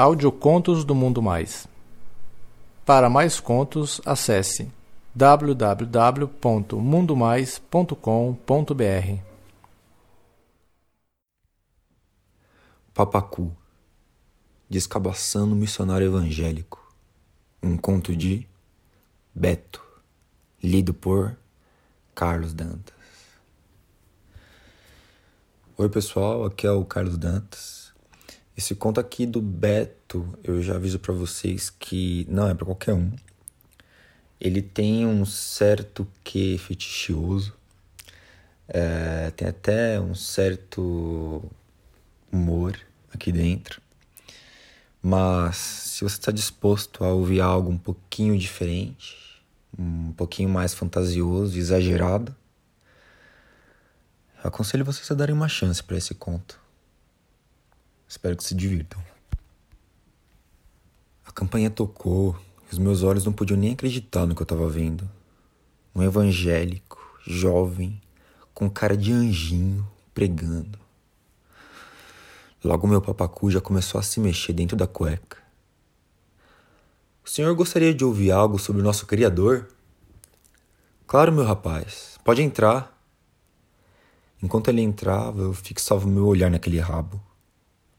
Audiocontos do Mundo Mais. Para mais contos, acesse www.mundomais.com.br. Papacu Descabaçando Missionário Evangélico Um conto de Beto Lido por Carlos Dantas Oi pessoal, aqui é o Carlos Dantas esse conto aqui do Beto, eu já aviso para vocês que não é para qualquer um. Ele tem um certo que fetichioso. É, tem até um certo humor aqui dentro. Mas se você está disposto a ouvir algo um pouquinho diferente, um pouquinho mais fantasioso, exagerado, eu aconselho vocês a darem uma chance para esse conto. Espero que se divirtam. A campanha tocou e os meus olhos não podiam nem acreditar no que eu estava vendo. Um evangélico, jovem, com cara de anjinho, pregando. Logo meu papacu já começou a se mexer dentro da cueca. O senhor gostaria de ouvir algo sobre o nosso Criador? Claro, meu rapaz, pode entrar. Enquanto ele entrava, eu fixava o meu olhar naquele rabo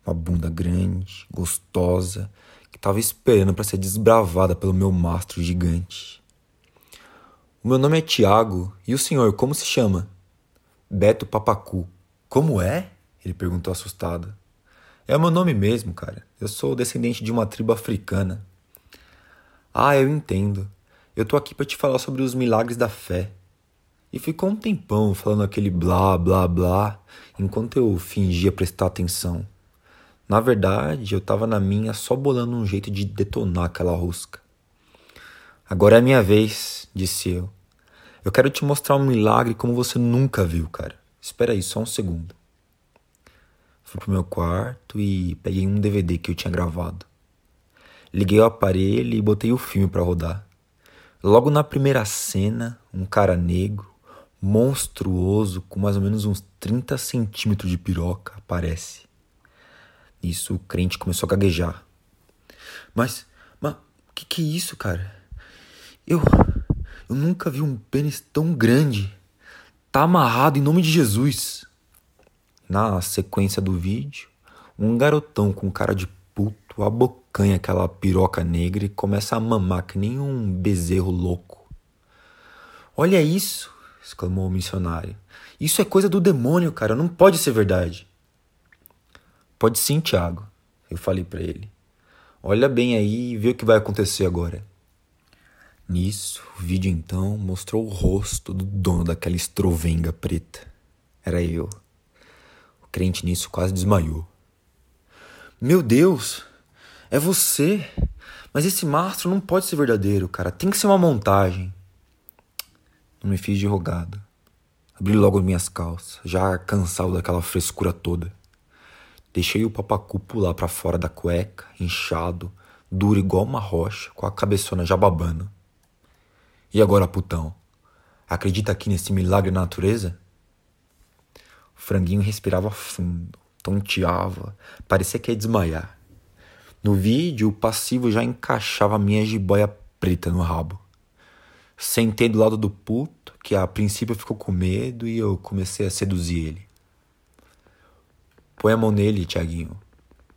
uma bunda grande, gostosa, que estava esperando para ser desbravada pelo meu mastro gigante. O meu nome é Tiago, e o senhor como se chama? Beto Papacu. Como é? Ele perguntou assustado. É o meu nome mesmo, cara. Eu sou descendente de uma tribo africana. Ah, eu entendo. Eu tô aqui para te falar sobre os milagres da fé. E ficou um tempão falando aquele blá blá blá, enquanto eu fingia prestar atenção. Na verdade, eu tava na minha só bolando um jeito de detonar aquela rosca. Agora é a minha vez, disse eu. Eu quero te mostrar um milagre como você nunca viu, cara. Espera aí, só um segundo. Fui pro meu quarto e peguei um DVD que eu tinha gravado. Liguei o aparelho e botei o filme para rodar. Logo na primeira cena, um cara negro, monstruoso, com mais ou menos uns 30 centímetros de piroca, aparece. Isso, o crente começou a gaguejar. Mas, mas, que que é isso, cara? Eu, eu nunca vi um pênis tão grande. Tá amarrado em nome de Jesus. Na sequência do vídeo, um garotão com cara de puto abocanha aquela piroca negra e começa a mamar que nem um bezerro louco. Olha isso! exclamou o missionário. Isso é coisa do demônio, cara. Não pode ser verdade. Pode sim, Tiago, eu falei para ele. Olha bem aí e vê o que vai acontecer agora. Nisso, o vídeo então mostrou o rosto do dono daquela estrovenga preta. Era eu. O crente nisso quase desmaiou. Meu Deus! É você! Mas esse mastro não pode ser verdadeiro, cara. Tem que ser uma montagem. Não me fiz de rogado. Abri logo minhas calças, já cansado daquela frescura toda. Deixei o papacu pular para fora da cueca, inchado, duro igual uma rocha, com a cabeçona já babando. E agora, putão? Acredita aqui nesse milagre da natureza? O franguinho respirava fundo, tonteava, parecia que ia desmaiar. No vídeo, o passivo já encaixava a minha jiboia preta no rabo. Sentei do lado do puto, que a princípio ficou com medo, e eu comecei a seduzir ele. Põe a mão nele, Tiaguinho.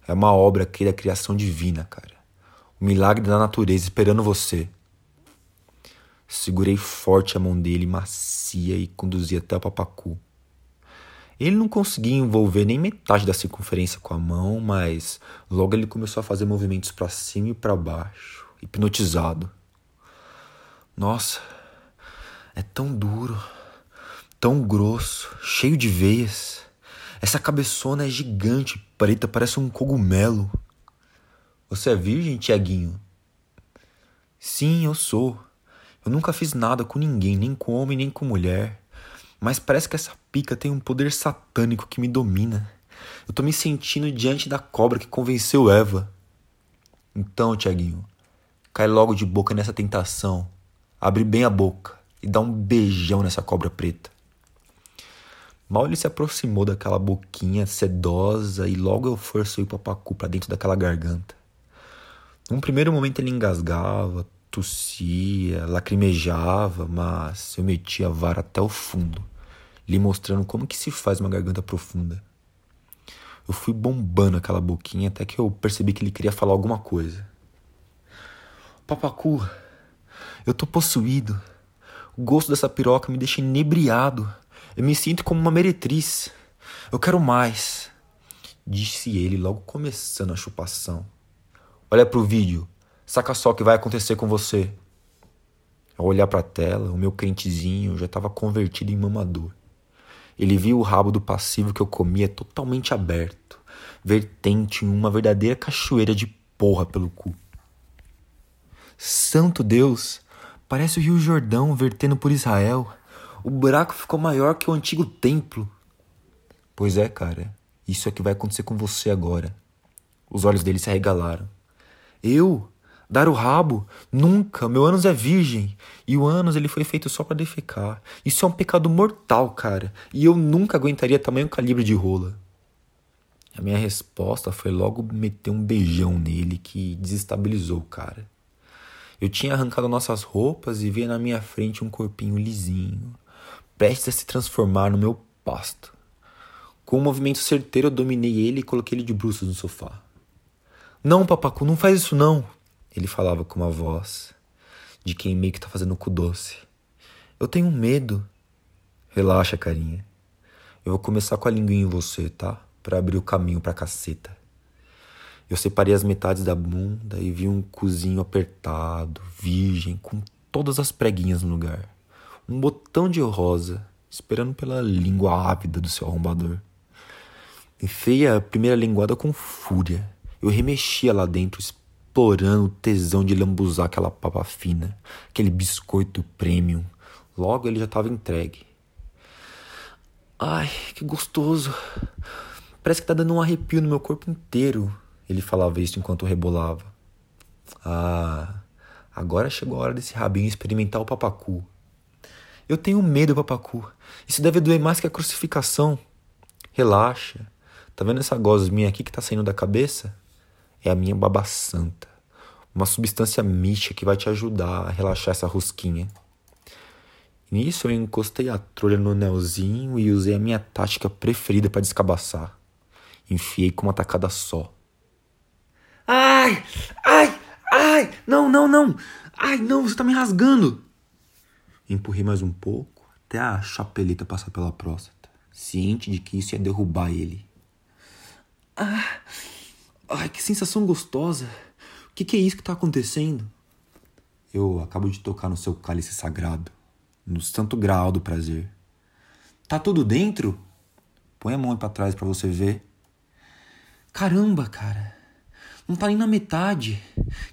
É uma obra aqui da criação divina, cara. O milagre da natureza esperando você. Segurei forte a mão dele, macia, e conduzi até o papacu. Ele não conseguia envolver nem metade da circunferência com a mão, mas logo ele começou a fazer movimentos para cima e para baixo, hipnotizado. Nossa, é tão duro, tão grosso, cheio de veias. Essa cabeçona é gigante, preta, parece um cogumelo. Você é virgem, Tiaguinho? Sim, eu sou. Eu nunca fiz nada com ninguém, nem com homem, nem com mulher. Mas parece que essa pica tem um poder satânico que me domina. Eu tô me sentindo diante da cobra que convenceu Eva. Então, Tiaguinho, cai logo de boca nessa tentação. Abre bem a boca e dá um beijão nessa cobra preta. Mal ele se aproximou daquela boquinha sedosa e logo eu forcei o papacu para dentro daquela garganta. Num primeiro momento ele engasgava, tossia, lacrimejava, mas eu metia a vara até o fundo, lhe mostrando como que se faz uma garganta profunda. Eu fui bombando aquela boquinha até que eu percebi que ele queria falar alguma coisa. Papacu, eu tô possuído. O gosto dessa piroca me deixa inebriado. Eu me sinto como uma meretriz. Eu quero mais. Disse ele logo começando a chupação. Olha pro vídeo. Saca só o que vai acontecer com você. Ao olhar para a tela, o meu crentezinho já estava convertido em mamador. Ele viu o rabo do passivo que eu comia totalmente aberto, vertente em uma verdadeira cachoeira de porra pelo cu. Santo Deus! Parece o Rio Jordão vertendo por Israel. O buraco ficou maior que o antigo templo. Pois é, cara. Isso é que vai acontecer com você agora. Os olhos dele se arregalaram. Eu? Dar o rabo? Nunca. Meu ânus é virgem. E o ânus ele foi feito só para defecar. Isso é um pecado mortal, cara. E eu nunca aguentaria tamanho calibre de rola. A minha resposta foi logo meter um beijão nele que desestabilizou o cara. Eu tinha arrancado nossas roupas e via na minha frente um corpinho lisinho, prestes a se transformar no meu pasto. Com um movimento certeiro, eu dominei ele e coloquei ele de bruços no sofá. Não, papacu, não faz isso não. Ele falava com uma voz de quem meio que tá fazendo cu doce. Eu tenho medo. Relaxa, carinha. Eu vou começar com a linguinha em você, tá? Para abrir o caminho pra caceta. Eu separei as metades da bunda e vi um cozinho apertado, virgem, com todas as preguinhas no lugar. Um botão de rosa, esperando pela língua ávida do seu arrombador. Enfiei a primeira linguada com fúria. Eu remexia lá dentro, explorando o tesão de lambuzar aquela papa fina, aquele biscoito premium. Logo ele já estava entregue. Ai, que gostoso. Parece que tá dando um arrepio no meu corpo inteiro. Ele falava isso enquanto rebolava. Ah, agora chegou a hora desse rabinho experimentar o papacu. Eu tenho medo, papacu. Isso deve doer mais que a crucificação. Relaxa. Tá vendo essa gosminha aqui que tá saindo da cabeça? é a minha baba santa. Uma substância mística que vai te ajudar a relaxar essa rosquinha. Nisso eu encostei a trolha no anelzinho e usei a minha tática preferida para descabaçar. Enfiei com uma tacada só. Ai! Ai! Ai! Não, não, não! Ai, não, você tá me rasgando! Empurrei mais um pouco até a chapeleta passar pela próstata, ciente de que isso ia derrubar ele. Ah! Ai, que sensação gostosa! O que, que é isso que está acontecendo? Eu acabo de tocar no seu cálice sagrado, no santo graal do prazer. Tá tudo dentro? Põe a mão pra trás para você ver. Caramba, cara! Não tá nem na metade.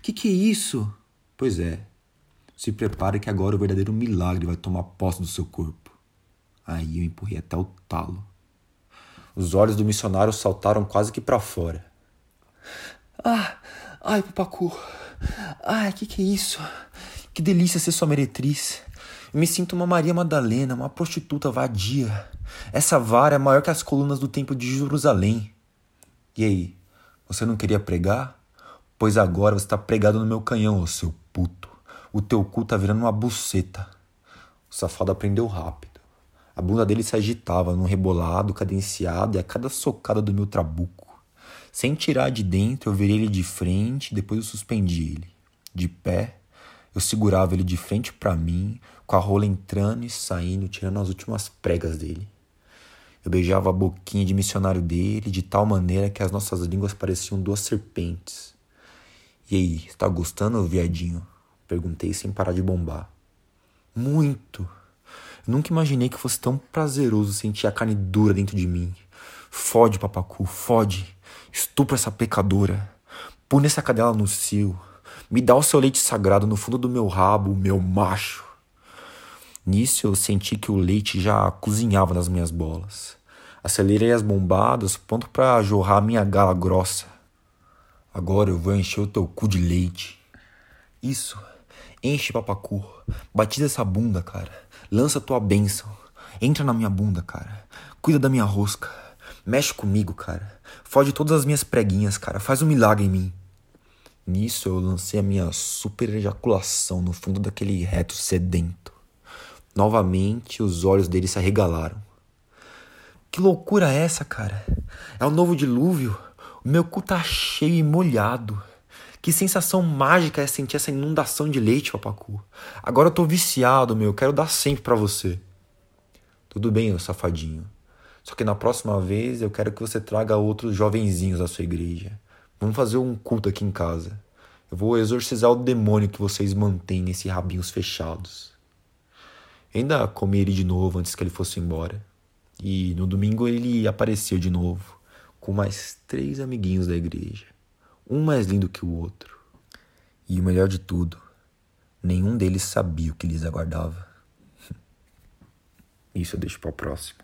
Que que é isso? Pois é. Se prepare que agora o verdadeiro milagre vai tomar posse do seu corpo. Aí eu empurrei até o talo. Os olhos do missionário saltaram quase que para fora. Ah, ai, papacu. Ai, que que é isso? Que delícia ser sua meretriz. Eu me sinto uma Maria Madalena, uma prostituta vadia. Essa vara é maior que as colunas do templo de Jerusalém. E aí, você não queria pregar? Pois agora você está pregado no meu canhão, ô seu puto. O teu cu tá virando uma buceta. O safado aprendeu rápido. A bunda dele se agitava num rebolado cadenciado e a cada socada do meu trabuco. Sem tirar de dentro, eu virei ele de frente, depois eu suspendi ele. De pé, eu segurava ele de frente para mim, com a rola entrando e saindo, tirando as últimas pregas dele. Eu beijava a boquinha de missionário dele de tal maneira que as nossas línguas pareciam duas serpentes. E aí, está gostando, viadinho? Perguntei sem parar de bombar. Muito. Nunca imaginei que fosse tão prazeroso sentir a carne dura dentro de mim. Fode, papacu, fode. Estupra essa pecadora. Pune essa cadela no cio. Me dá o seu leite sagrado no fundo do meu rabo, meu macho. Nisso eu senti que o leite já cozinhava nas minhas bolas. Acelerei as bombadas, pronto para jorrar minha gala grossa. Agora eu vou encher o teu cu de leite. Isso. Enche, papacu. Batiza essa bunda, cara. Lança tua bênção. Entra na minha bunda, cara. Cuida da minha rosca. Mexe comigo, cara. Fode todas as minhas preguinhas, cara. Faz um milagre em mim. Nisso eu lancei a minha super ejaculação no fundo daquele reto sedento. Novamente os olhos dele se arregalaram. Que loucura é essa, cara? É o novo dilúvio? O meu cu tá cheio e molhado. Que sensação mágica é sentir essa inundação de leite, papacu. Agora eu tô viciado, meu. Quero dar sempre para você. Tudo bem, ô safadinho. Só que na próxima vez eu quero que você traga outros jovenzinhos da sua igreja. Vamos fazer um culto aqui em casa. Eu vou exorcizar o demônio que vocês mantêm nesses rabinhos fechados. ainda comi ele de novo antes que ele fosse embora. E no domingo ele apareceu de novo, com mais três amiguinhos da igreja. Um mais lindo que o outro. E o melhor de tudo, nenhum deles sabia o que lhes aguardava. Isso eu deixo para o próximo.